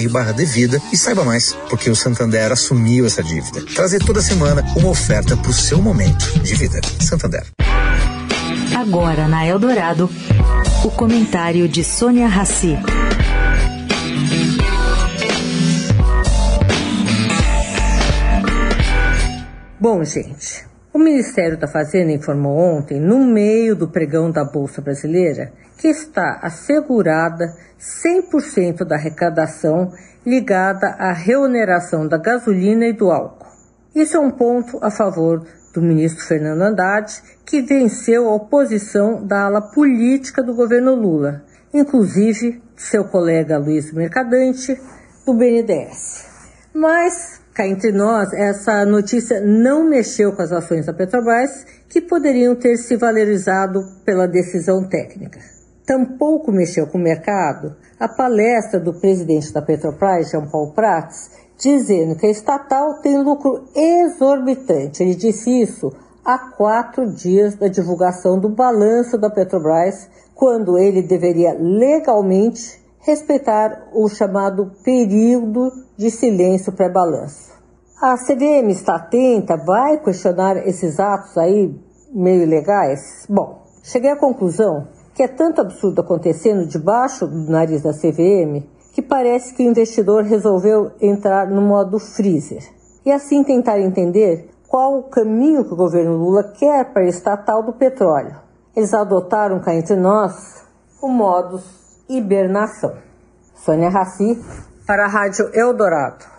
santander.com.br/devida e saiba mais, porque o Santander Santander assumiu essa dívida. Trazer toda semana uma oferta para o seu momento de vida. Santander. Agora na Eldorado, o comentário de Sônia Rassi. Bom, gente, o Ministério da Fazenda informou ontem, no meio do pregão da Bolsa Brasileira, que está assegurada 100% da arrecadação ligada à reoneração da gasolina e do álcool. Isso é um ponto a favor do ministro Fernando Haddad, que venceu a oposição da ala política do governo Lula, inclusive seu colega Luiz Mercadante, do BNDES. Mas, cá entre nós, essa notícia não mexeu com as ações da Petrobras, que poderiam ter se valorizado pela decisão técnica. Tampouco mexeu com o mercado a palestra do presidente da Petrobras, Jean Paul Prats, dizendo que a estatal tem lucro exorbitante. Ele disse isso há quatro dias da divulgação do balanço da Petrobras, quando ele deveria legalmente respeitar o chamado período de silêncio pré-balanço. A CVM está atenta, vai questionar esses atos aí meio ilegais? Bom, cheguei à conclusão que é tanto absurdo acontecendo debaixo do nariz da CVM que parece que o investidor resolveu entrar no modo freezer e assim tentar entender qual o caminho que o governo Lula quer para a estatal do petróleo. Eles adotaram cá entre nós o modo hibernação. Sônia Raci, para a Rádio Eldorado.